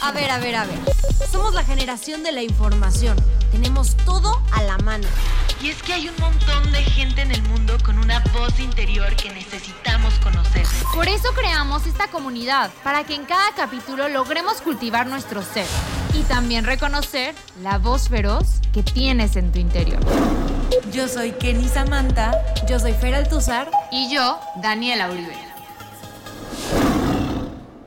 A ver, a ver, a ver. Somos la generación de la información. Tenemos todo a la mano. Y es que hay un montón de gente en el mundo con una voz interior que necesitamos conocer. Por eso creamos esta comunidad, para que en cada capítulo logremos cultivar nuestro ser y también reconocer la voz feroz que tienes en tu interior. Yo soy Kenny Samantha, yo soy Fer Altuzar y yo, Daniela Uribe.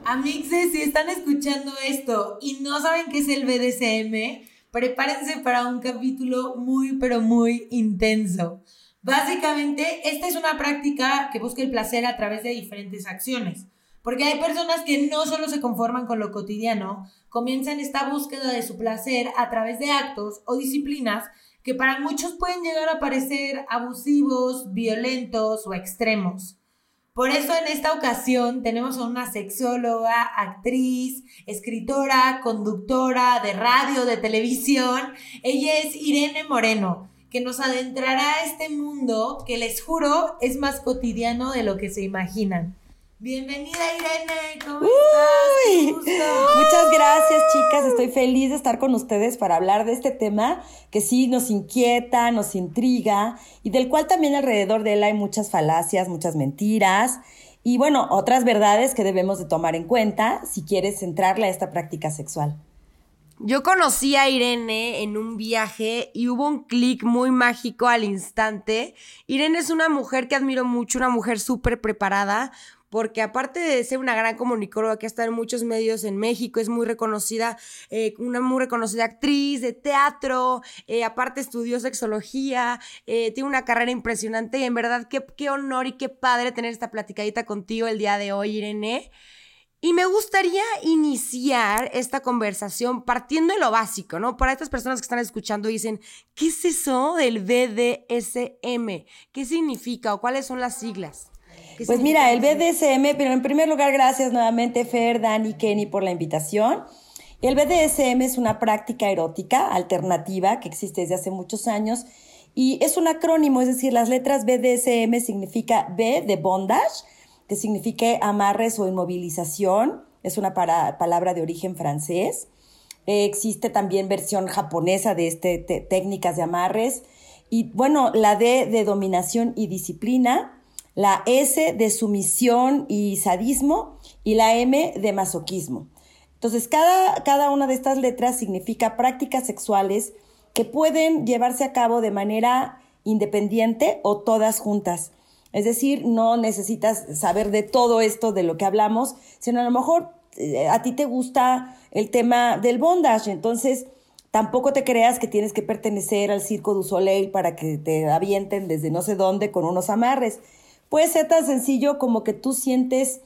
Amixes, si están escuchando esto y no saben qué es el BDSM, prepárense para un capítulo muy, pero muy intenso. Básicamente, esta es una práctica que busca el placer a través de diferentes acciones. Porque hay personas que no solo se conforman con lo cotidiano, comienzan esta búsqueda de su placer a través de actos o disciplinas que para muchos pueden llegar a parecer abusivos, violentos o extremos. Por eso en esta ocasión tenemos a una sexóloga, actriz, escritora, conductora de radio, de televisión. Ella es Irene Moreno, que nos adentrará a este mundo que les juro es más cotidiano de lo que se imaginan. Bienvenida Irene, ¿cómo estás? Muchas gracias chicas, estoy feliz de estar con ustedes para hablar de este tema que sí nos inquieta, nos intriga y del cual también alrededor de él hay muchas falacias, muchas mentiras y bueno, otras verdades que debemos de tomar en cuenta si quieres centrarle a esta práctica sexual. Yo conocí a Irene en un viaje y hubo un clic muy mágico al instante. Irene es una mujer que admiro mucho, una mujer súper preparada, porque aparte de ser una gran comunicóloga que ha estado en muchos medios en México, es muy reconocida, eh, una muy reconocida actriz de teatro, eh, aparte estudió sexología, eh, tiene una carrera impresionante y en verdad qué, qué honor y qué padre tener esta platicadita contigo el día de hoy, Irene. Y me gustaría iniciar esta conversación partiendo de lo básico, ¿no? Para estas personas que están escuchando dicen, ¿qué es eso del BDSM? ¿Qué significa o cuáles son las siglas? Pues mira, el BDSM, pero en primer lugar, gracias nuevamente Fer, Dani, Kenny por la invitación. El BDSM es una práctica erótica alternativa que existe desde hace muchos años y es un acrónimo, es decir, las letras BDSM significa B de bondage, que significa amarres o inmovilización, es una palabra de origen francés. existe también versión japonesa de este técnicas de amarres. Y bueno, la D de dominación y disciplina, la S de sumisión y sadismo y la M de masoquismo. Entonces, cada, cada una de estas letras significa prácticas sexuales que pueden llevarse a cabo de manera independiente o todas juntas. Es decir, no necesitas saber de todo esto de lo que hablamos, sino a lo mejor eh, a ti te gusta el tema del bondage, entonces tampoco te creas que tienes que pertenecer al Circo du Soleil para que te avienten desde no sé dónde con unos amarres. Puede ser tan sencillo como que tú sientes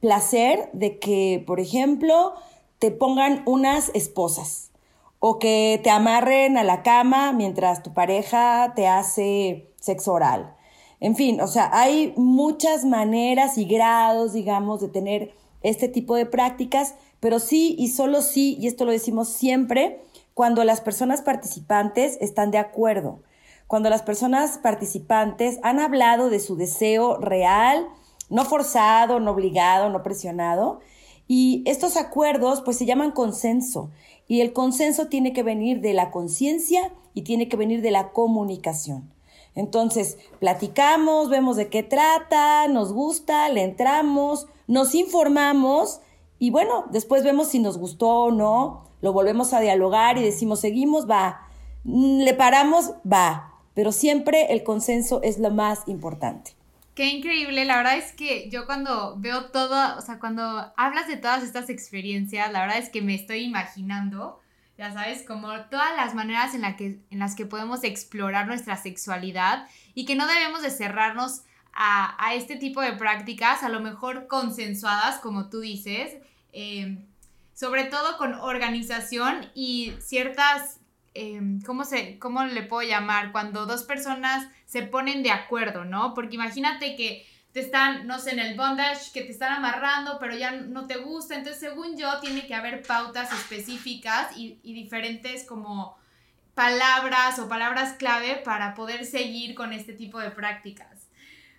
placer de que, por ejemplo, te pongan unas esposas o que te amarren a la cama mientras tu pareja te hace sexo oral. En fin, o sea, hay muchas maneras y grados, digamos, de tener este tipo de prácticas, pero sí y solo sí, y esto lo decimos siempre, cuando las personas participantes están de acuerdo cuando las personas participantes han hablado de su deseo real, no forzado, no obligado, no presionado. Y estos acuerdos pues se llaman consenso. Y el consenso tiene que venir de la conciencia y tiene que venir de la comunicación. Entonces, platicamos, vemos de qué trata, nos gusta, le entramos, nos informamos y bueno, después vemos si nos gustó o no, lo volvemos a dialogar y decimos, seguimos, va, le paramos, va, pero siempre el consenso es lo más importante. Qué increíble, la verdad es que yo cuando veo todo, o sea, cuando hablas de todas estas experiencias, la verdad es que me estoy imaginando, ya sabes, como todas las maneras en, la que, en las que podemos explorar nuestra sexualidad y que no debemos de cerrarnos a, este tipo de prácticas, a lo mejor consensuadas, como tú dices, eh, sobre todo con organización y ciertas, em, ¿cómo, se, ¿cómo le puedo llamar? Cuando dos personas se ponen de acuerdo, ¿no? Porque imagínate que te están, no sé, en el bondage, que te están amarrando, pero ya no te gusta. Entonces, según yo, tiene que haber pautas específicas y, y diferentes como palabras o palabras clave para poder seguir con este tipo de prácticas.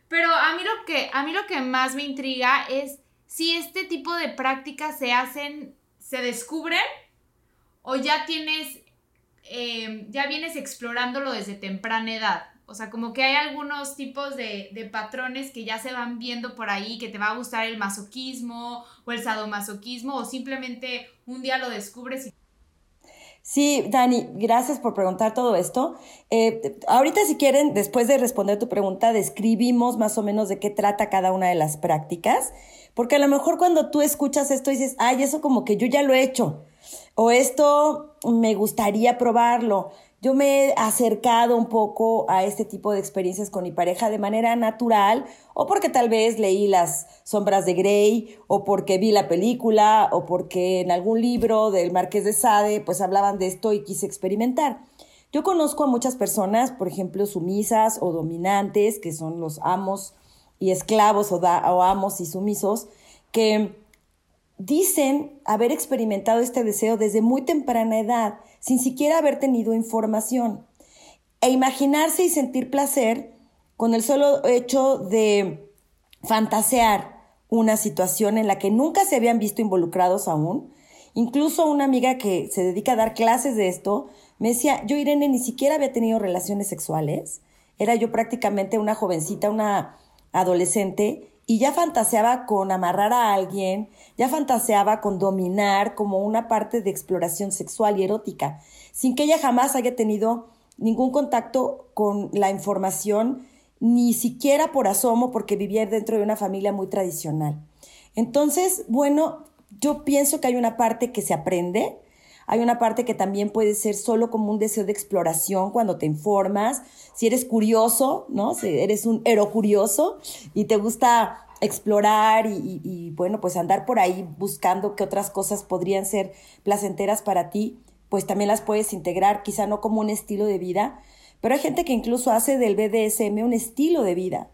Pero a mí lo que, a mí lo que más me intriga es si este tipo de prácticas se hacen, se descubren o ya tienes, eh, ya vienes explorándolo desde temprana edad. O sea, como que hay algunos tipos de, de, patrones que ya se van viendo por ahí, que te va a gustar el masoquismo o el sadomasoquismo, o simplemente un día lo descubres y Sí, Dani, gracias por preguntar todo esto. Eh, ahorita, si quieren, después de responder tu pregunta, describimos más o menos de qué trata cada una de las prácticas, porque a lo mejor cuando tú escuchas esto dices, ay, eso como que yo ya lo he hecho, o esto me gustaría probarlo yo me he acercado un poco a este tipo de experiencias con mi pareja de manera natural, o porque tal vez leí las sombras de Grey, o porque vi la película, o porque en algún libro del Marqués de Sade, pues hablaban de esto y quise experimentar. Yo conozco a muchas personas, por ejemplo, sumisas o dominantes, que son los amos y esclavos o, o amos y sumisos, que dicen haber experimentado este deseo desde muy temprana edad sin siquiera haber tenido información. E imaginarse y sentir placer con el solo hecho de fantasear una situación en la que nunca se habían visto involucrados aún. Incluso una amiga que se dedica a dar clases de esto me decía, yo Irene ni siquiera había tenido relaciones sexuales. Era yo prácticamente una jovencita, una adolescente, y ya fantaseaba con amarrar a alguien, ya fantaseaba con dominar como una parte de exploración sexual y erótica, sin que ella jamás haya tenido ningún contacto con la información, ni siquiera por asomo, porque vivía dentro de una familia muy tradicional. Entonces, bueno, yo pienso que hay una parte que se aprende, hay una parte que también puede ser solo como un deseo de exploración cuando te informas. Si eres curioso, ¿no? Si eres un curioso y te gusta explorar y, y, bueno, pues andar por ahí buscando qué otras cosas podrían ser placenteras para ti, pues también las puedes integrar, quizá no como un estilo de vida, pero hay gente que incluso hace del BDSM un estilo de vida.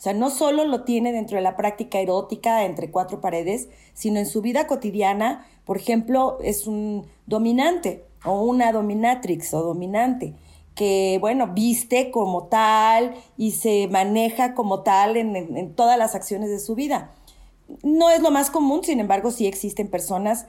O sea, no solo lo tiene dentro de la práctica erótica entre cuatro paredes, sino en su vida cotidiana, por ejemplo, es un dominante o una dominatrix o dominante que, bueno, viste como tal y se maneja como tal en, todas las acciones de su vida. No es lo más común, sin embargo, sí existen personas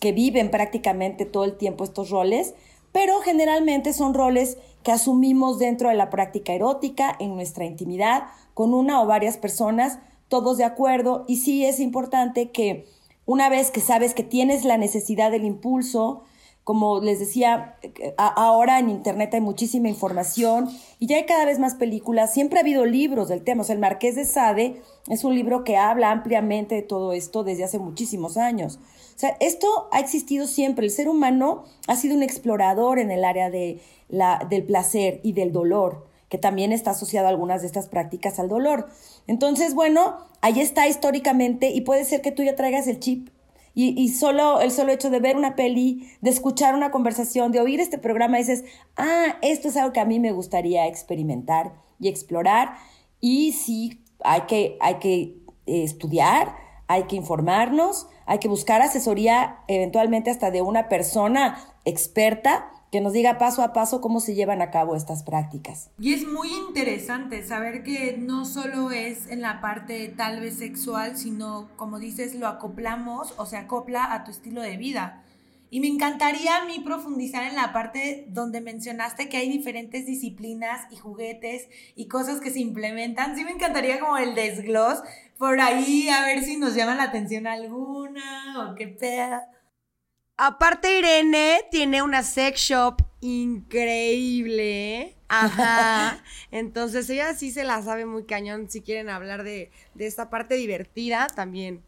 que viven prácticamente todo el tiempo estos roles, pero generalmente son roles que asumimos dentro de la práctica erótica, en nuestra intimidad, con una o varias personas, todos de acuerdo, y sí es importante que una vez que sabes que tienes la necesidad del impulso, como les decía, ahora en Internet hay muchísima información y ya hay cada vez más películas. Siempre ha habido libros del tema. O sea, el Marqués de Sade es un libro que habla ampliamente de todo esto desde hace muchísimos años. O sea, esto ha existido siempre. El ser humano ha sido un explorador en el área de la, del placer y del dolor, que también está asociado a algunas de estas prácticas al dolor. Entonces, bueno, ahí está históricamente y puede ser que tú ya traigas el chip y, y, solo el solo hecho de ver una peli, de escuchar una conversación, de oír este programa, dices, ah, esto es algo que a mí me gustaría experimentar y explorar. Y sí, hay que, hay que eh, estudiar, hay que informarnos, hay que buscar asesoría eventualmente hasta de una persona experta que nos diga paso a paso cómo se llevan a cabo estas prácticas. Y es muy interesante saber que no solo es en la parte tal vez sexual, sino como dices, lo acoplamos o se acopla a tu estilo de vida. Y me encantaría a mí profundizar en la parte donde mencionaste que hay diferentes disciplinas y juguetes y cosas que se implementan. Sí me encantaría como el desglos por ahí, a ver si nos llama la atención alguna o qué peda. Aparte, Irene tiene una sex shop increíble. Ajá. Entonces, ella sí se la sabe muy cañón. Si quieren hablar de, de esta parte divertida, también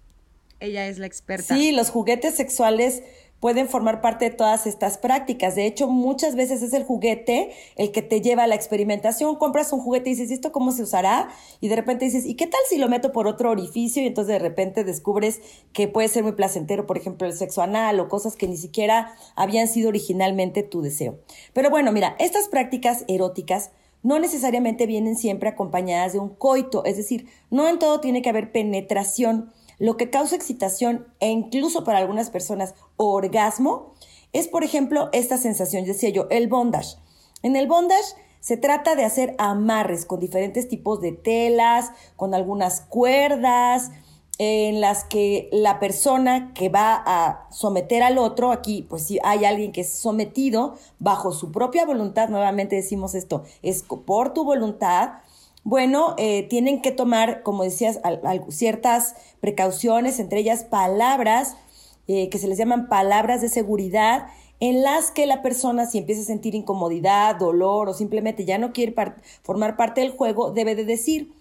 ella es la experta. Sí, los juguetes sexuales pueden formar parte de todas estas prácticas. De hecho, muchas veces es el juguete el que te lleva a la experimentación. Compras un juguete y dices, ¿esto cómo se usará? Y de repente dices, ¿y qué tal si lo meto por otro orificio? Y entonces de repente descubres que puede ser muy placentero, por ejemplo, el sexo anal o cosas que ni siquiera habían sido originalmente tu deseo. Pero bueno, mira, estas prácticas eróticas no necesariamente vienen siempre acompañadas de un coito, es decir, no en todo tiene que haber penetración. Lo que causa excitación e incluso para algunas personas orgasmo es, por ejemplo, esta sensación, decía yo, el bondage. En el bondage se trata de hacer amarres con diferentes tipos de telas, con algunas cuerdas, en las que la persona que va a someter al otro, aquí pues si hay alguien que es sometido bajo su propia voluntad, nuevamente decimos esto, es por tu voluntad, bueno, eh, tienen que tomar, como decías, ciertas precauciones, entre ellas palabras eh, que se les llaman palabras de seguridad, en las que la persona, si empieza a sentir incomodidad, dolor o simplemente ya no quiere formar parte del juego, debe de decir,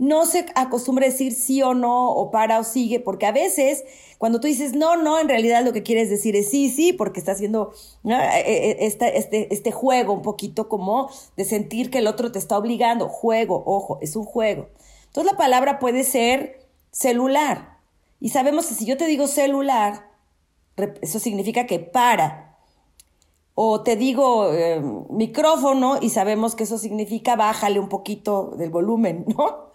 no se acostumbra a decir sí o no, o para o sigue, porque a veces cuando tú dices no, no, en realidad lo que quieres decir es sí, sí, porque está haciendo e, este, este, este juego un poquito como de sentir que el otro te está obligando. Juego, ojo, es un juego. Entonces la palabra puede ser celular. Y sabemos que si yo te digo celular, eso significa que para. O te digo eh, micrófono y sabemos que eso significa bájale un poquito del volumen, ¿no?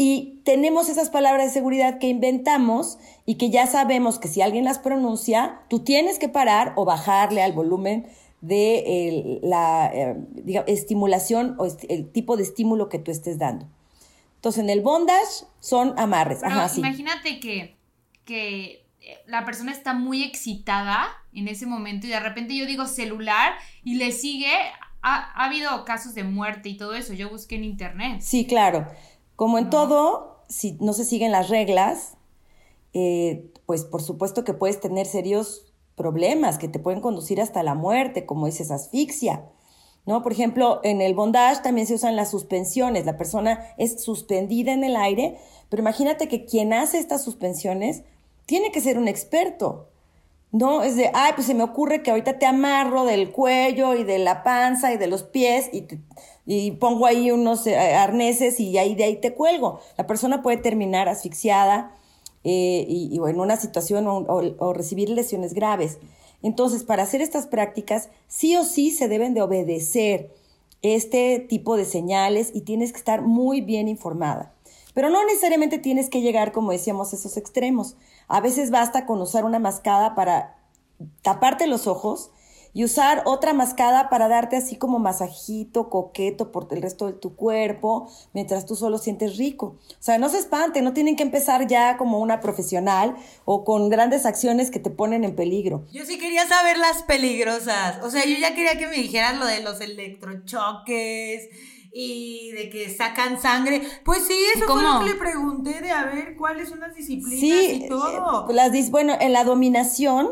Y tenemos esas palabras de seguridad que inventamos y que ya sabemos que si alguien las pronuncia, tú tienes que parar o bajarle al volumen de la eh, estimulación o el tipo de estímulo que tú estés dando. Entonces, en el bondage son amarres. Imagínate que, que la persona está muy excitada en ese momento y de repente yo digo celular y le sigue. Ha, ha habido casos de muerte y todo eso. Yo busqué en internet. Sí, claro. Como en todo, si no se siguen las reglas, eh, pues por supuesto que puedes tener serios problemas que te pueden conducir hasta la muerte, como dices, asfixia. ¿No? Por ejemplo, en el bondage también se usan las suspensiones. La persona es suspendida en el aire, pero imagínate que quien hace estas suspensiones tiene que ser un experto. No, es de, ay, pues se me ocurre que ahorita te amarro del cuello y de la panza y de los pies y, y pongo ahí unos eh, arneses y ahí de ahí te cuelgo. La persona puede terminar asfixiada eh, y, en una situación o, recibir lesiones graves. Entonces, para hacer estas prácticas, sí o sí se deben de obedecer este tipo de señales y tienes que estar muy bien informada. Pero no necesariamente tienes que llegar, como decíamos, a esos extremos. A veces basta con usar una mascada para taparte los ojos y usar otra mascada para darte así como masajito, coqueto por el resto de tu cuerpo, mientras tú solo sientes rico. O sea, no se espante, no tienen que empezar ya como una profesional o con grandes acciones que te ponen en peligro. Yo sí quería saber las peligrosas. O sea, yo ya quería que me dijeras lo de los electrochoques y de que sacan sangre. Pues sí, eso fue lo que le pregunté de a ver cuáles son las disciplinas y todo. Eh, las, bueno, en la dominación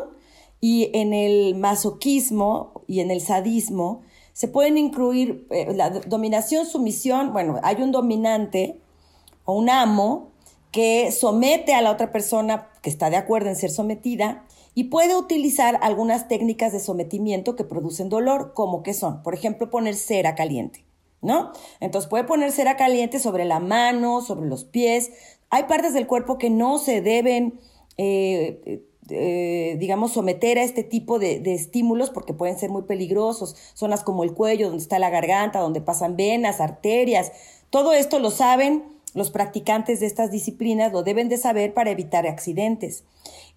y en el masoquismo y en el sadismo se pueden incluir eh, la dominación, sumisión, bueno, hay un dominante o un amo que somete a la otra persona que está de acuerdo en ser sometida y puede utilizar algunas técnicas de sometimiento que producen dolor, como que son, por ejemplo, poner cera caliente. ¿No? Entonces puede poner cera caliente sobre la mano, sobre los pies. Hay partes del cuerpo que no se deben, eh, eh, digamos, someter a este tipo de, de, estímulos porque pueden ser muy peligrosos. Zonas como el cuello, donde está la garganta, donde pasan venas, arterias. Todo esto lo saben los practicantes de estas disciplinas, lo deben de saber para evitar accidentes.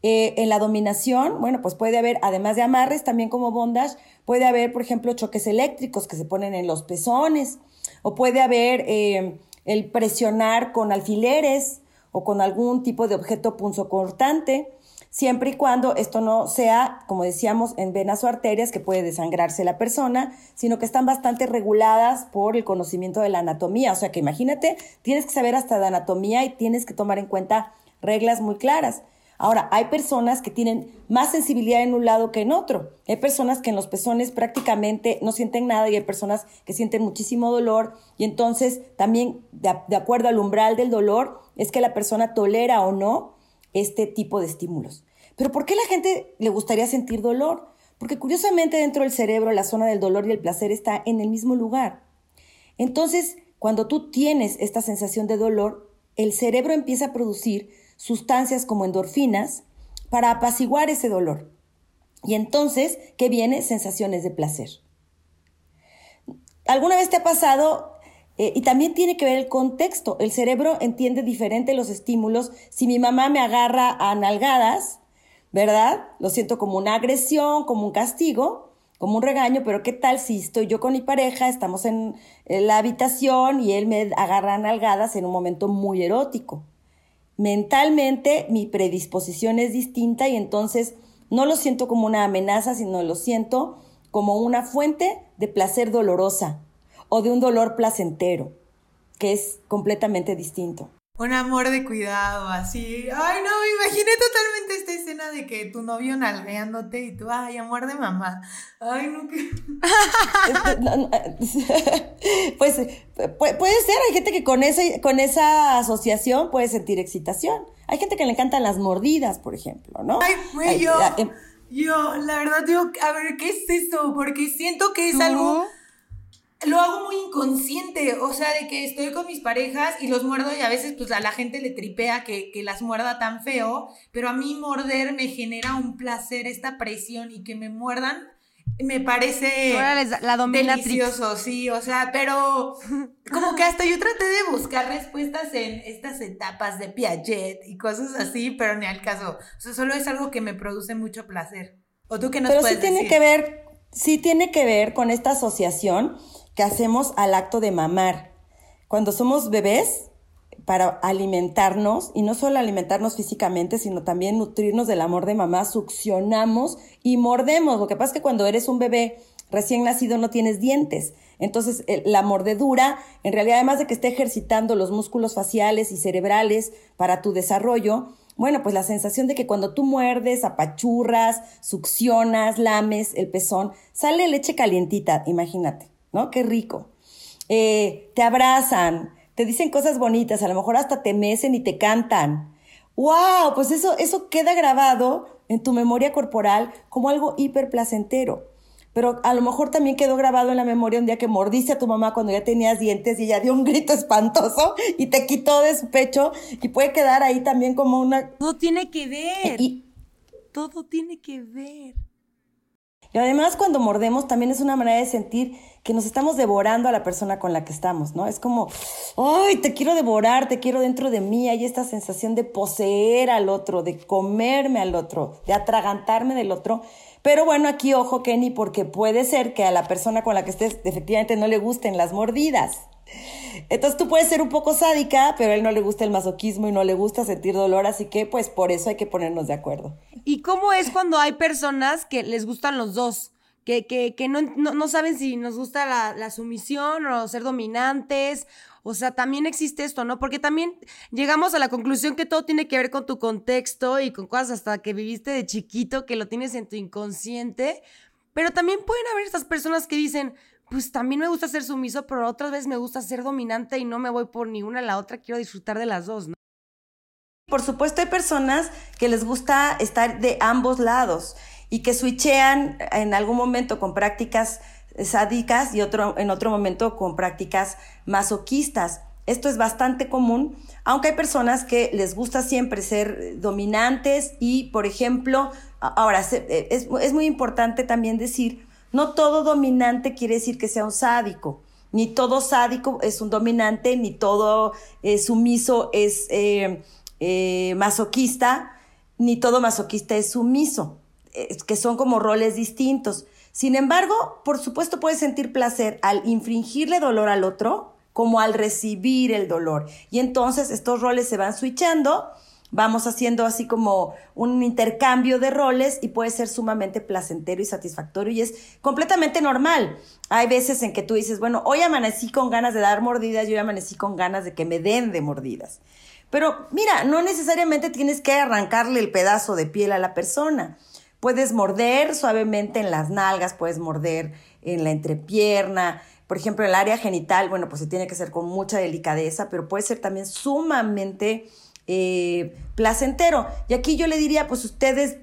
Eh, en la dominación, bueno, pues puede haber, además de amarres, también como bondage, puede haber, por ejemplo, choques eléctricos que se ponen en los pezones, o puede haber eh, el presionar con alfileres o con algún tipo de objeto punzocortante, siempre y cuando esto no sea, como decíamos, en venas o arterias que puede desangrarse la persona, sino que están bastante reguladas por el conocimiento de la anatomía. O sea que imagínate, tienes que saber hasta de anatomía y tienes que tomar en cuenta reglas muy claras. Ahora, hay personas que tienen más sensibilidad en un lado que en otro. Hay personas que en los pezones prácticamente no sienten nada y hay personas que sienten muchísimo dolor y entonces también de, acuerdo al umbral del dolor es que la persona tolera o no este tipo de estímulos. Pero ¿por qué la gente le gustaría sentir dolor? Porque curiosamente dentro del cerebro la zona del dolor y el placer está en el mismo lugar. Entonces, cuando tú tienes esta sensación de dolor, el cerebro empieza a producir sustancias como endorfinas para apaciguar ese dolor. Y entonces, ¿qué viene? Sensaciones de placer. ¿Alguna vez te ha pasado? Eh, y también tiene que ver el contexto. El cerebro entiende diferente los estímulos. Si mi mamá me agarra a nalgadas, ¿verdad? Lo siento como una agresión, como un castigo, como un regaño, pero ¿qué tal si estoy yo con mi pareja, estamos en, la habitación y él me agarra a nalgadas en un momento muy erótico? Mentalmente mi predisposición es distinta y entonces no lo siento como una amenaza, sino lo siento como una fuente de placer dolorosa o de un dolor placentero, que es completamente distinto un amor de cuidado, así. Ay, no, me imaginé totalmente esta escena de que tu novio nalgueándote y tú, ay, amor de mamá. Ay, no, que. pues puede ser, hay gente que con, ese, con esa asociación puede sentir excitación. Hay gente que le encantan las mordidas, por ejemplo, ¿no? Ay, güey, yo. Em yo, la verdad, digo, a ver, ¿qué es eso? Porque siento que es algo lo hago muy inconsciente, o sea, de que estoy con mis parejas y los muerdo y a veces pues a la gente le tripea que, las muerda tan feo, pero a mí morder me genera un placer, esta presión y que me muerdan me parece la delicioso, sí, o sea, pero como que hasta yo traté de buscar respuestas en estas etapas de Piaget y cosas así, pero ni al caso, o sea, solo es algo que me produce mucho placer. ¿O tú qué nos pero sí tiene que ver, sí tiene que ver con esta asociación hacemos al acto de mamar. Cuando somos bebés, para alimentarnos, y no solo alimentarnos físicamente, sino también nutrirnos del amor de mamá, succionamos y mordemos. Lo que pasa es que cuando eres un bebé recién nacido no tienes dientes. Entonces, la mordedura, en realidad, además de que esté ejercitando los músculos faciales y cerebrales para tu desarrollo, bueno, pues la sensación de que cuando tú muerdes, apachurras, succionas, lames el pezón, sale leche calientita, imagínate. ¿No? Qué rico. Eh, te abrazan, te dicen cosas bonitas, a lo mejor hasta te mecen y te cantan. ¡Wow! Pues eso, eso queda grabado en tu memoria corporal como algo hiper placentero. Pero a lo mejor también quedó grabado en la memoria un día que mordiste a tu mamá cuando ya tenías dientes y ella dio un grito espantoso y te quitó de su pecho y puede quedar ahí también como una... Todo tiene que ver. Y... Todo tiene que ver. Y además cuando mordemos también es una manera de sentir que nos estamos devorando a la persona con la que estamos, ¿no? Es como, ¡ay, te quiero devorar, te quiero dentro de mí! Hay esta sensación de poseer al otro, de comerme al otro, de atragantarme del otro. Pero bueno, aquí ojo, Kenny, porque puede ser que a la persona con la que estés efectivamente no le gusten las mordidas. Entonces tú puedes ser un poco sádica, pero a él no le gusta el masoquismo y no le gusta sentir dolor, así que pues por eso hay que ponernos de acuerdo. ¿Y cómo es cuando hay personas que les gustan los dos? Que, que, que no, no, saben si nos gusta la, la sumisión o ser dominantes o sea, también existe esto, ¿no? Porque también llegamos a la conclusión que todo tiene que ver con tu contexto y con cosas hasta que viviste de chiquito, que lo tienes en tu inconsciente. Pero también pueden haber estas personas que dicen, pues también me gusta ser sumiso, pero otras veces me gusta ser dominante y no me voy por ni una a la otra, quiero disfrutar de las dos, ¿no? Por supuesto hay personas que les gusta estar de ambos lados y que switchean en algún momento con prácticas sádicas y otro, en otro momento con prácticas masoquistas. Esto es bastante común, aunque hay personas que les gusta siempre ser dominantes y, por ejemplo, ahora es, es muy importante también decir no todo dominante quiere decir que sea un sádico. Ni todo sádico es un dominante, ni todo eh, sumiso es eh, eh, masoquista, ni todo masoquista es sumiso, que son como roles distintos. Sin embargo, por supuesto puedes sentir placer al infringirle dolor al otro como al recibir el dolor. Y entonces estos roles se van switchando vamos haciendo así como un intercambio de roles y puede ser sumamente placentero y satisfactorio y es completamente normal. Hay veces en que tú dices, bueno, hoy amanecí con ganas de dar mordidas y hoy amanecí con ganas de que me den de mordidas. Pero mira, no necesariamente tienes que arrancarle el pedazo de piel a la persona. Puedes morder suavemente en las nalgas, puedes morder en la entrepierna, por ejemplo, el área genital, bueno, pues se tiene que hacer con mucha delicadeza, pero puede ser también sumamente eh, placentero. Y aquí yo le diría, pues ustedes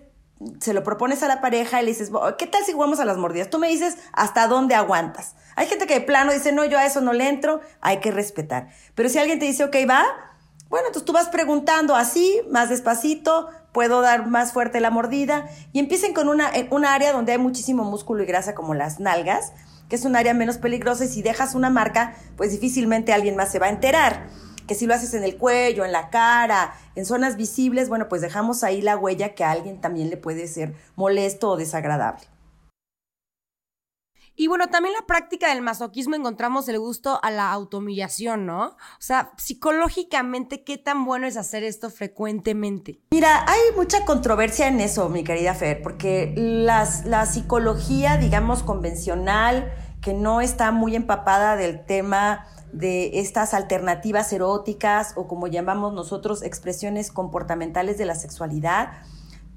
se lo propones a la pareja y le dices, ¿qué tal si jugamos a las mordidas? Tú me dices hasta dónde aguantas. Hay gente que de plano dice, no, yo a eso no le entro, hay que respetar. Pero si alguien te dice, ok, va, bueno, entonces tú vas preguntando así, más despacito, puedo dar más fuerte la mordida y empiecen con una, una área donde hay muchísimo músculo y grasa como las nalgas, que es un área menos peligrosa y si dejas una marca, pues difícilmente alguien más se va a enterar que si lo haces en el cuello, en la cara, en zonas visibles, bueno, pues dejamos ahí la huella que a alguien también le puede ser molesto o desagradable. Y bueno, también la práctica del masoquismo encontramos el gusto a la autohumillación, ¿no? O sea, psicológicamente, ¿qué tan bueno es hacer esto frecuentemente? Mira, hay mucha controversia en eso, mi querida Fer, porque las, la psicología, digamos, convencional, que no está muy empapada del tema de estas alternativas eróticas o como llamamos nosotros expresiones comportamentales de la sexualidad.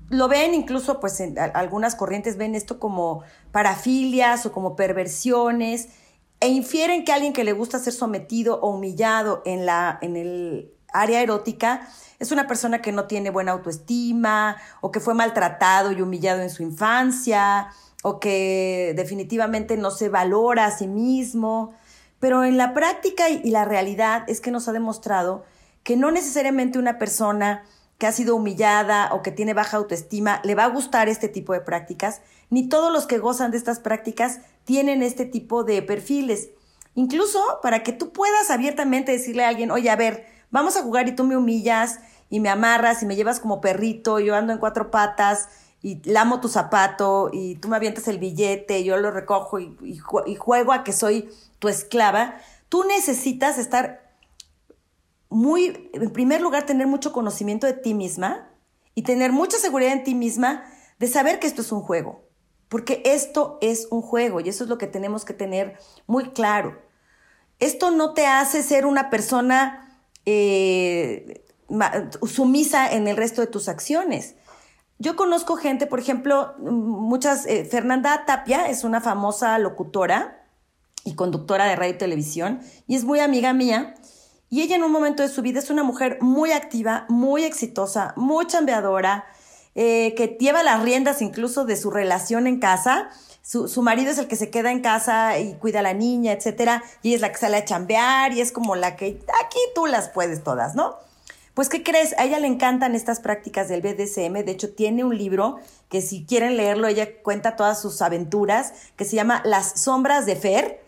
Lo ven incluso, pues en algunas corrientes ven esto como parafilias o como perversiones e infieren que alguien que le gusta ser sometido o humillado en, la, en el área erótica es una persona que no tiene buena autoestima o que fue maltratado y humillado en su infancia o que definitivamente no se valora a sí mismo. Pero en la práctica y la realidad es que nos ha demostrado que no necesariamente una persona que ha sido humillada o que tiene baja autoestima le va a gustar este tipo de prácticas, ni todos los que gozan de estas prácticas tienen este tipo de perfiles. Incluso para que tú puedas abiertamente decirle a alguien, oye, a ver, vamos a jugar y tú me humillas y me amarras y me llevas como perrito, yo ando en cuatro patas y lamo tu zapato y tú me avientas el billete, yo lo recojo y, y juego a que soy tu esclava, tú necesitas estar muy, en primer lugar, tener mucho conocimiento de ti misma y tener mucha seguridad en ti misma de saber que esto es un juego, porque esto es un juego y eso es lo que tenemos que tener muy claro. Esto no te hace ser una persona eh, sumisa en el resto de tus acciones. Yo conozco gente, por ejemplo, muchas, eh, Fernanda Tapia es una famosa locutora, y conductora de radio y televisión, y es muy amiga mía. Y ella en un momento de su vida es una mujer muy activa, muy exitosa, muy chambeadora, eh, que lleva las riendas incluso de su relación en casa. Su, su, marido es el que se queda en casa y cuida a la niña, etcétera, y ella es la que sale a chambear y es como la que aquí tú las puedes todas, ¿no? Pues, ¿qué crees? A ella le encantan estas prácticas del BDSM. De hecho, tiene un libro que si quieren leerlo, ella cuenta todas sus aventuras, que se llama Las sombras de Fer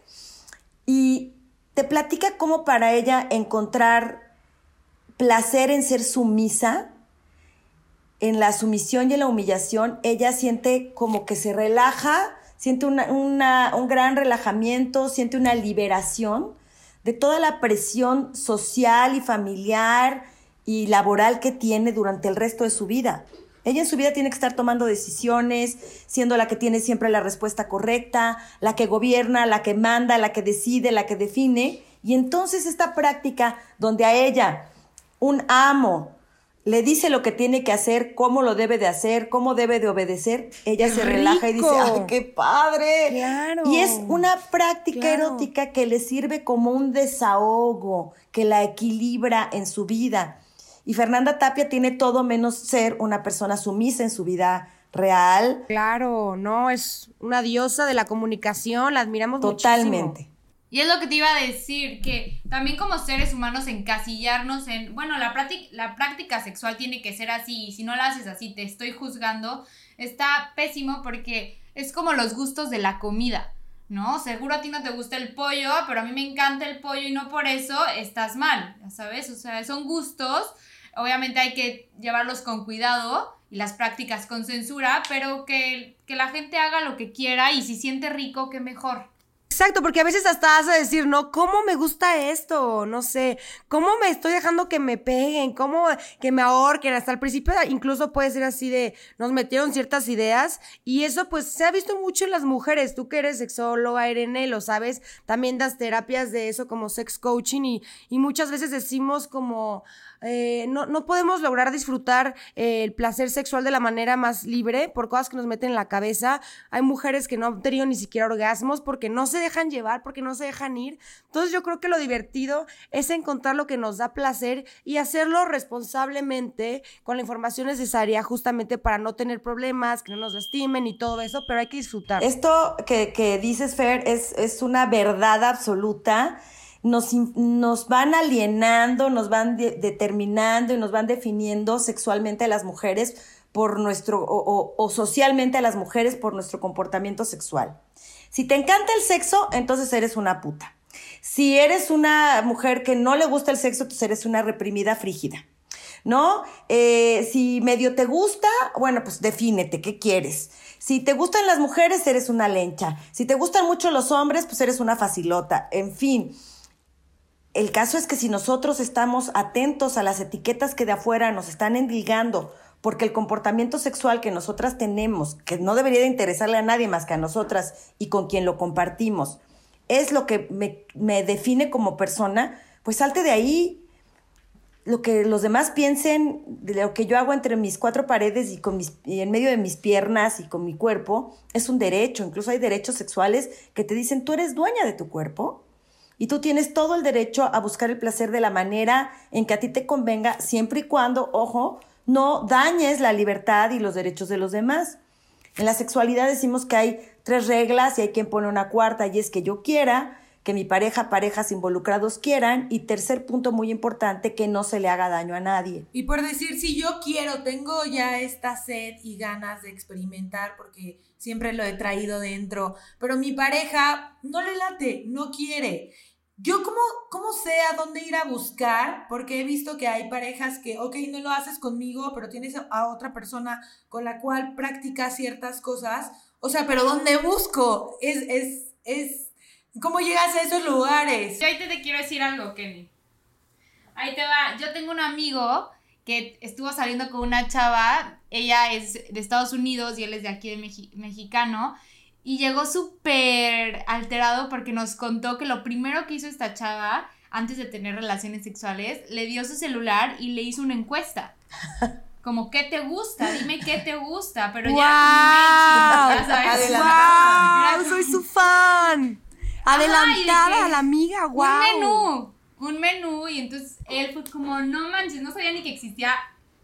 y te platica cómo para ella encontrar placer en ser sumisa, en la sumisión y en la humillación, ella siente como que se relaja, siente un gran relajamiento, siente una liberación de toda la presión social y familiar y laboral que tiene durante el resto de su vida. Ella en su vida tiene que estar tomando decisiones, siendo la que tiene siempre la respuesta correcta, la que gobierna, la que manda, la que decide, la que define. Y entonces esta práctica donde a ella un amo le dice lo que tiene que hacer, cómo lo debe de hacer, cómo debe de obedecer, ella se relaja y dice, ¡ay, qué padre! Claro. Y es una práctica erótica que le sirve como un desahogo, que la equilibra en su vida. Y Fernanda Tapia tiene todo menos ser una persona sumisa en su vida real. Claro, no, es una diosa de la comunicación, la admiramos Totalmente. Y es lo que te iba a decir, que también como seres humanos encasillarnos en, bueno, la, práctica, la práctica sexual tiene que ser así, y si no la haces así, te estoy juzgando, está pésimo porque es como los gustos de la comida. ¿no? Seguro a ti no te gusta el pollo, pero a mí me encanta el pollo y no por eso estás mal, ¿sabes? O sea, son gustos Obviamente hay que llevarlos con cuidado y las prácticas con censura, pero que, que la gente haga lo que quiera y si siente rico, que mejor. Exacto, porque a veces hasta vas a decir, no, ¿cómo me gusta esto? No sé, ¿cómo me estoy dejando que me peguen? ¿Cómo que me ahorquen? Hasta el principio incluso puede ser así de, nos metieron ciertas ideas y eso pues se ha visto mucho en las mujeres. Tú que eres sexóloga, Irene, lo sabes, también das terapias de eso como sex coaching y, y muchas veces decimos como, eh, no, no, podemos lograr disfrutar eh, el placer sexual de la manera más libre por cosas que nos meten en la cabeza. Hay mujeres que no han tenido ni siquiera orgasmos porque no se dejan llevar, porque no se dejan ir. Entonces yo creo que lo divertido es encontrar lo que nos da placer y hacerlo responsablemente con la información necesaria justamente para no tener problemas, que no nos lastimen y todo eso, pero hay que disfrutar. Esto que, que dices, Fer, es, es una verdad absoluta nos, nos van alienando, nos van determinando y nos van definiendo sexualmente a las mujeres por nuestro, o, socialmente a las mujeres por nuestro comportamiento sexual. Si te encanta el sexo, entonces eres una puta. Si eres una mujer que no le gusta el sexo, entonces eres una reprimida frígida. ¿No? Eh, si medio te gusta, bueno, pues defínete, ¿qué quieres? Si te gustan las mujeres, eres una lencha. Si te gustan mucho los hombres, pues eres una facilota. En fin, el caso es que si nosotros estamos atentos a las etiquetas que de afuera nos están endilgando, porque el comportamiento sexual que nosotras tenemos, que no debería de interesarle a nadie más que a nosotras y con quien lo compartimos, es lo que me, define como persona, pues salte de ahí. Lo que los demás piensen de lo que yo hago entre mis cuatro paredes y, en medio de mis piernas y con mi cuerpo es un derecho. Incluso hay derechos sexuales que te dicen, tú eres dueña de tu cuerpo y tú tienes todo el derecho a buscar el placer de la manera en que a ti te convenga, siempre y cuando, ojo, no dañes la libertad y los derechos de los demás. En la sexualidad decimos que hay tres reglas y hay quien pone una cuarta y es que yo quiera, que mi pareja, parejas involucrados quieran y tercer punto muy importante, que no se le haga daño a nadie. Y por decir, si yo quiero, tengo ya esta sed y ganas de experimentar porque siempre lo he traído dentro, pero mi pareja no le late, no quiere. Yo cómo, cómo sé a dónde ir a buscar, porque he visto que hay parejas que, ok, no lo haces conmigo, pero tienes a otra persona con la cual practicas ciertas cosas. O sea, pero ¿dónde busco? Es, es, es, ¿cómo llegas a esos lugares? Yo ahí te, te quiero decir algo, Kenny. Ahí te va. Yo tengo un amigo que estuvo saliendo con una chava, ella es de Estados Unidos y él es de aquí de mexicano, y llegó súper alterado porque nos contó que lo primero que hizo esta chava antes de tener relaciones sexuales, le dio su celular y le hizo una encuesta. Como, ¿qué te gusta? Dime qué te gusta, pero ya, ya sabes. ¡Soy su fan! Adelantada a la amiga, wow. Un menú, un menú, y entonces él fue como, no manches, no sabía ni que existía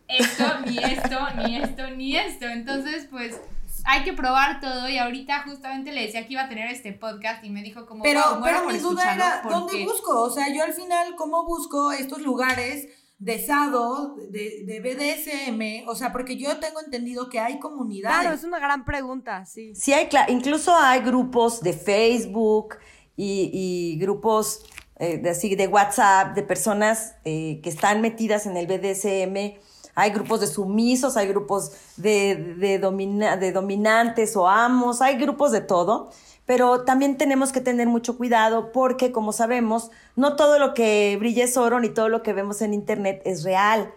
esto, ni esto, ni esto, ni esto. Entonces, pues hay que probar todo y ahorita justamente le decía que iba a tener este podcast y me dijo como pero pero mi duda era dónde busco o sea yo al final cómo busco estos lugares de SADO, de, de, BDSM, o sea, porque yo tengo entendido que hay comunidades. Claro, es una gran pregunta, sí. Sí, hay, incluso hay grupos de Facebook y, grupos eh, de, así, de WhatsApp de personas eh, que están metidas en el BDSM hay grupos de sumisos, hay grupos de, de, de dominantes o amos, hay grupos de todo, pero también tenemos que tener mucho cuidado porque, como sabemos, no todo lo que brilla es oro ni todo lo que vemos en Internet es real.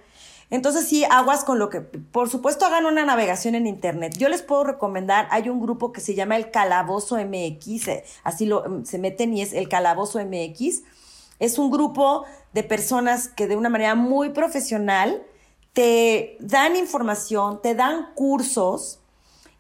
Entonces sí, aguas con lo que, por supuesto, hagan una navegación en Internet. Yo les puedo recomendar, hay un grupo que se llama el Calabozo MX, eh, así lo, mm, se meten y es el Calabozo MX. Es un grupo de personas que de una manera muy profesional te dan información, te dan cursos.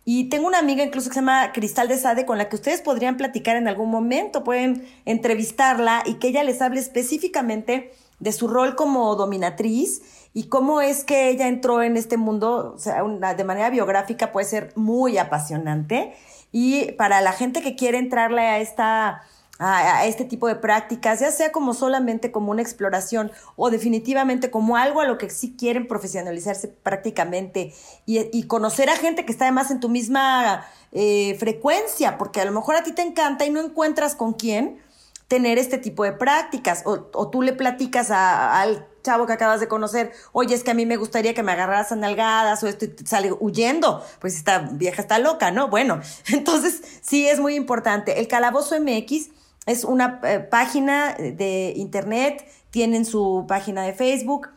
Y tengo una amiga incluso que se llama Cristal de Sade con la que ustedes podrían platicar en algún momento, pueden entrevistarla y que ella les hable específicamente de su rol como dominatriz y cómo es que ella entró en este mundo, o sea, de manera biográfica puede ser muy apasionante. Y para la gente que quiere entrarle a esta a, este tipo de prácticas, ya sea como solamente como una exploración o definitivamente como algo a lo que sí quieren profesionalizarse prácticamente y, conocer a gente que está además en tu misma eh, frecuencia, porque a lo mejor a ti te encanta y no encuentras con quién tener este tipo de prácticas o, tú le platicas al chavo que acabas de conocer, oye, es que a mí me gustaría que me agarraras a nalgadas o esto y sale huyendo, pues esta vieja está loca, ¿no? Bueno, entonces sí es muy importante. El Calabozo MX es una eh, página de internet, tienen su página de Facebook,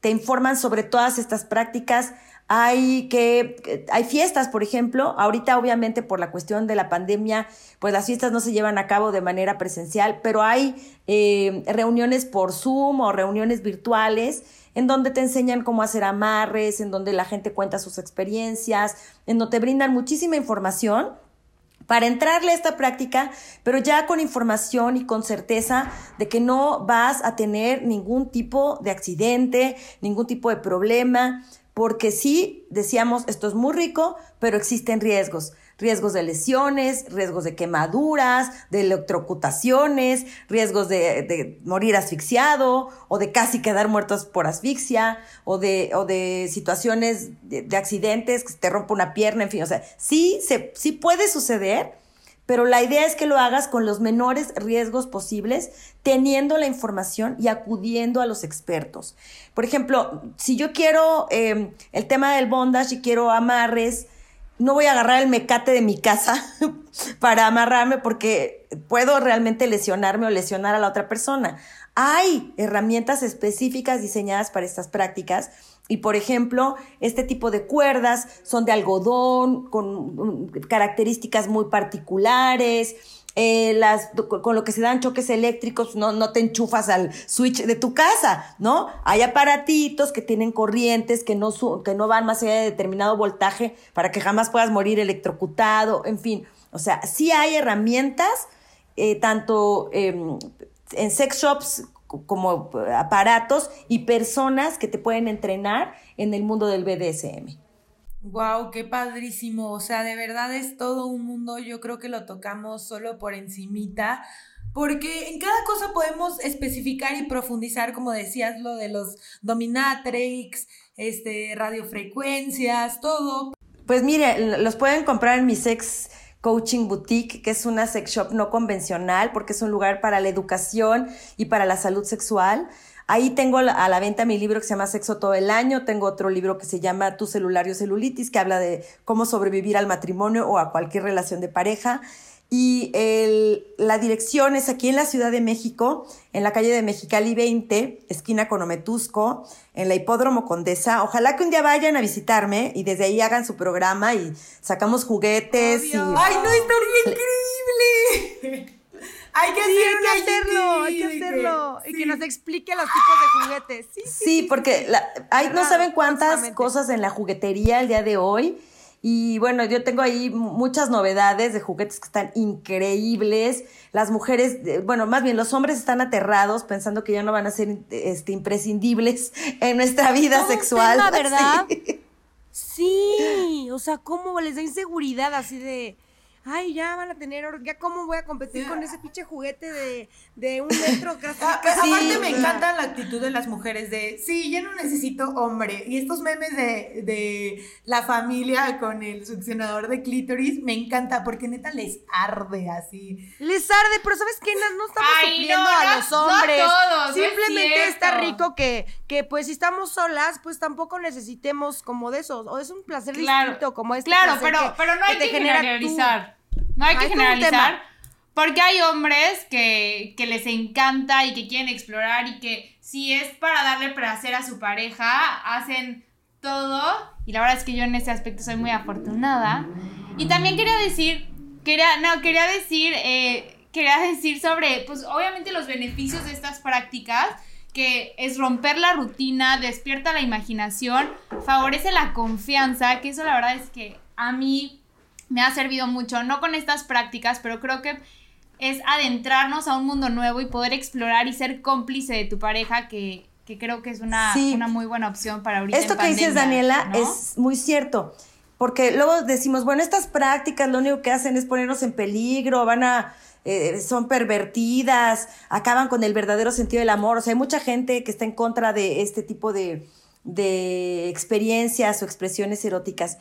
te informan sobre todas estas prácticas. Hay que, hay fiestas, por ejemplo, ahorita obviamente por la cuestión de la pandemia, pues las fiestas no se llevan a cabo de manera presencial, pero hay eh, reuniones por Zoom o reuniones virtuales en donde te enseñan cómo hacer amarres, en donde la gente cuenta sus experiencias, en donde te brindan muchísima información para entrarle a esta práctica, pero ya con información y con certeza de que no vas a tener ningún tipo de accidente, ningún tipo de problema, porque sí, decíamos, esto es muy rico, pero existen riesgos. Riesgos de lesiones, riesgos de quemaduras, de electrocutaciones, riesgos de, morir asfixiado o de casi quedar muertos por asfixia o de, o de situaciones de, accidentes, que te rompa una pierna, en fin, o sea, sí, se, sí puede suceder, pero la idea es que lo hagas con los menores riesgos posibles, teniendo la información y acudiendo a los expertos. Por ejemplo, si yo quiero em, el tema del bondage y quiero amarres, no voy a agarrar el mecate de mi casa para amarrarme porque puedo realmente lesionarme o lesionar a la otra persona. Hay herramientas específicas diseñadas para estas prácticas y por ejemplo, este tipo de cuerdas son de algodón, con características muy particulares. Eh, las, con lo que se dan choques eléctricos, no, no te enchufas al switch de tu casa, ¿no? Hay aparatitos que tienen corrientes que no, que no van más allá de determinado voltaje para que jamás puedas morir electrocutado, en fin. O sea, sí hay herramientas, eh, tanto em, en sex shops como aparatos y personas que te pueden entrenar en el mundo del BDSM. Wow, qué padrísimo. O sea, de verdad es todo un mundo. Yo creo que lo tocamos solo por encimita. Porque en cada cosa podemos especificar y profundizar, como decías, lo de los dominatrix, este, radiofrecuencias, todo. Pues mire, los pueden comprar en mi sex Coaching Boutique, que es una sex shop no convencional porque es un lugar para la educación y para la salud sexual. Ahí tengo a la venta mi libro que se llama Sexo todo el año. Tengo otro libro que se llama Tu celulario celulitis, que habla de cómo sobrevivir al matrimonio o a cualquier relación de pareja. Y el, la dirección es aquí en la Ciudad de México, en la calle de Mexicali 20, esquina con Ometusco, en la Hipódromo Condesa. Ojalá que un día vayan a visitarme y desde ahí hagan su programa y sacamos juguetes. Y... ¡Ay, no, estaría increíble! Hay que, hacerlo, hay que hacerlo. Y que nos explique los tipos de juguetes. Sí, sí, porque hay, no saben cuántas cosas en la juguetería el día de hoy y bueno, yo tengo ahí muchas novedades de juguetes que están increíbles. Las mujeres, bueno, más bien los hombres están aterrados pensando que ya no van a ser este, imprescindibles en nuestra vida sexual. ¿verdad? sí, o sea, ¿cómo les da inseguridad así de ay, ya van a tener, ya cómo voy a competir con ese pinche juguete de, de un metro casi. Ah, aparte me encanta la actitud de las mujeres de, sí, yo no necesito hombre. Y estos memes de, de la familia con el succionador de clítoris, me encanta porque neta les arde así. Les arde, pero ¿sabes qué? No, estamos supliendo a los hombres. todos, Simplemente está rico que, que pues si estamos solas, pues tampoco necesitemos como de esos. O es un placer distinto como este. Claro, pero, pero no hay que, generalizar. No hay que generalizar. Porque hay hombres que, les encanta y que quieren explorar y que si es para darle placer a su pareja, hacen todo. Y la verdad es que yo en ese aspecto soy muy afortunada. Y también quería decir, quería, no, quería decir, eh, quería decir sobre, pues obviamente los beneficios de estas prácticas, que es romper la rutina, despierta la imaginación, favorece la confianza, que eso la verdad es que a mí me ha servido mucho, no con estas prácticas, pero creo que es adentrarnos a un mundo nuevo y poder explorar y ser cómplice de tu pareja, que, creo que es una, una, muy buena opción para ahorita. Esto que dices, Daniela, es muy cierto. Porque luego decimos, bueno, estas prácticas lo único que hacen es ponernos en peligro, van a, eh, son pervertidas, acaban con el verdadero sentido del amor. O sea, hay mucha gente que está en contra de este tipo de, de experiencias o expresiones eróticas.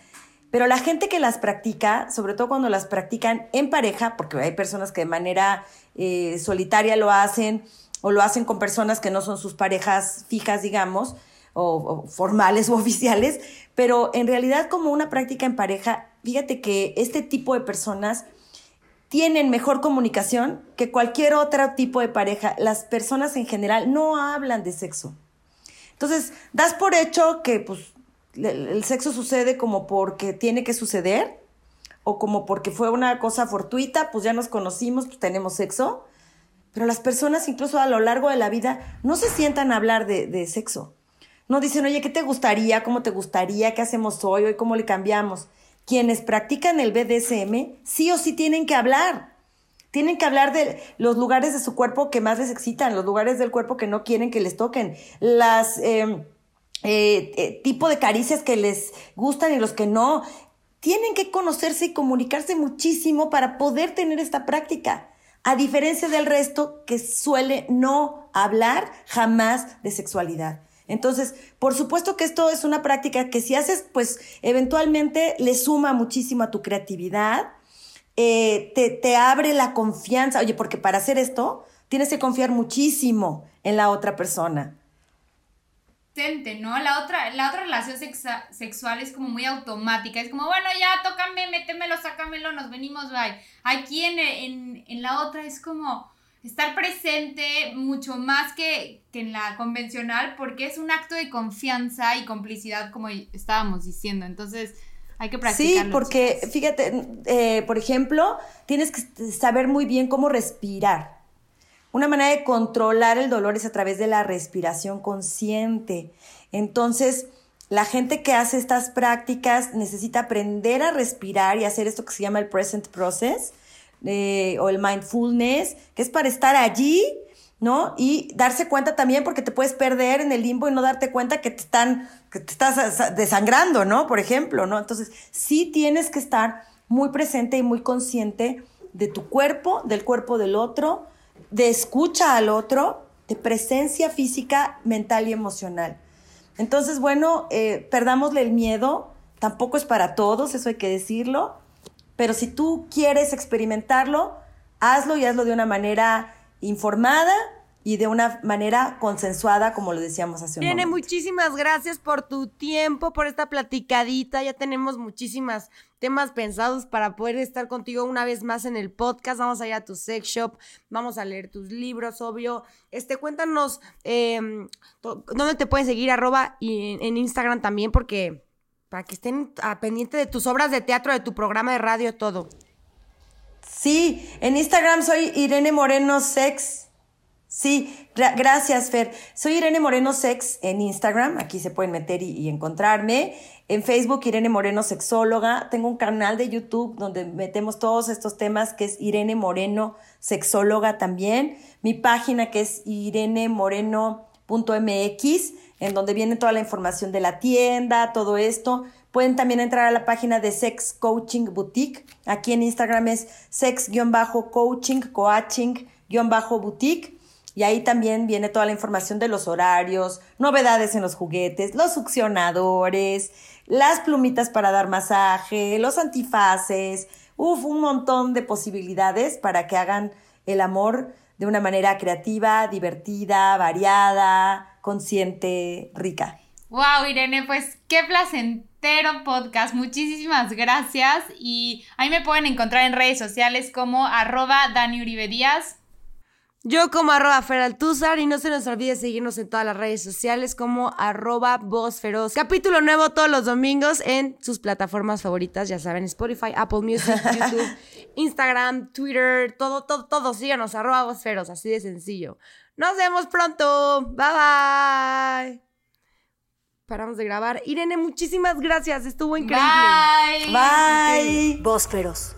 Pero la gente que las practica, sobre todo cuando las practican en pareja, porque hay personas que de manera eh, solitaria lo hacen o lo hacen con personas que no son sus parejas fijas, digamos, o, formales o oficiales, pero en realidad como una práctica en pareja, fíjate que este tipo de personas tienen mejor comunicación que cualquier otro tipo de pareja. Las personas en general no hablan de sexo. Entonces, das por hecho que pues el sexo sucede como porque tiene que suceder o como porque fue una cosa fortuita, pues ya nos conocimos, pues tenemos sexo. Pero las personas incluso a lo largo de la vida no se sientan a hablar de, sexo. No dicen, oye, ¿qué te gustaría? ¿Cómo te gustaría? ¿Qué hacemos hoy? ¿Hoy cómo le cambiamos? quienes practican el BDSM sí o sí tienen que hablar. Tienen que hablar de los lugares de su cuerpo que más les excitan, los lugares del cuerpo que no quieren que les toquen, las em, eh, eh, tipo de caricias que les gustan y los que no. Tienen que conocerse y comunicarse muchísimo para poder tener esta práctica. A diferencia del resto que suele no hablar jamás de sexualidad. Entonces, por supuesto que esto es una práctica que si haces, pues eventualmente le suma muchísimo a tu creatividad, eh, te, te abre la confianza. Oye, porque para hacer esto tienes que confiar muchísimo en la otra persona. ¿No? La otra, la otra relación sexual es como muy automática, es como, bueno, ya, tócame, métemelo, sácamelo, nos venimos, bye. Aquí en, en, en la otra es como estar presente mucho más que, que, en la convencional porque es un acto de confianza y complicidad como estábamos diciendo. Entonces, hay que practicarlo. Sí, porque fíjate, eh, por ejemplo, tienes que saber muy bien cómo respirar. Una manera de controlar el dolor es a través de la respiración consciente. Entonces, la gente que hace estas prácticas necesita aprender a respirar y hacer esto que se llama el present process eh, o el mindfulness, que es para estar allí, ¿no? Y darse cuenta también porque te puedes perder en el limbo y no darte cuenta que te están, que te estás desangrando, ¿no? Por ejemplo, ¿no? Entonces, sí tienes que estar muy presente y muy consciente de tu cuerpo, del cuerpo del otro, de escucha al otro, de presencia física, mental y emocional. Entonces, bueno, eh, perdámosle el miedo, tampoco es para todos, eso hay que decirlo, pero si tú quieres experimentarlo, hazlo y hazlo de una manera informada y de una manera consensuada, como lo decíamos hace un momento. muchísimas gracias por tu tiempo, por esta platicadita. Ya tenemos muchísimas temas pensados para poder estar contigo una vez más en el podcast. Vamos a ir a tu sex shop, vamos a leer tus libros, obvio. Este, cuéntanos em, dónde te pueden seguir, arroba y en, Instagram también, porque para que estén a pendiente de tus obras de teatro, de tu programa de radio, todo. Sí, en Instagram soy Irene Moreno Sex. Sí, gracias, Fer. Soy Irene Moreno Sex en Instagram, aquí se pueden meter y, encontrarme. En Facebook, Irene Moreno Sexóloga. Tengo un canal de YouTube donde metemos todos estos temas, que es Irene Moreno Sexóloga también. Mi página, que es irenemoreno.mx, en donde viene toda la información de la tienda, todo esto. Pueden también entrar a la página de Sex Coaching Boutique. Aquí en Instagram es sex-coaching, coaching-boutique. Y ahí también viene toda la información de los horarios, novedades en los juguetes, los succionadores, las plumitas para dar masaje, los antifaces, uf, un montón de posibilidades para que hagan el amor de una manera creativa, divertida, variada, consciente, rica. Wow, Irene, pues qué placentero podcast. Muchísimas gracias. Y ahí me pueden encontrar en redes sociales como arroba Dani. Yo como arroba Feraltuzar y no se nos olvide seguirnos en todas las redes sociales como arroba Feroz. Capítulo nuevo todos los domingos en sus plataformas favoritas, ya saben, Spotify, Apple Music, YouTube, Instagram, Twitter, todo, todo, todo. Síganos, arroba Feroz, así de sencillo. Nos vemos pronto. Bye bye. Paramos de grabar. Irene, muchísimas gracias. Estuvo increíble. Bye. Bye. Voz Feroz.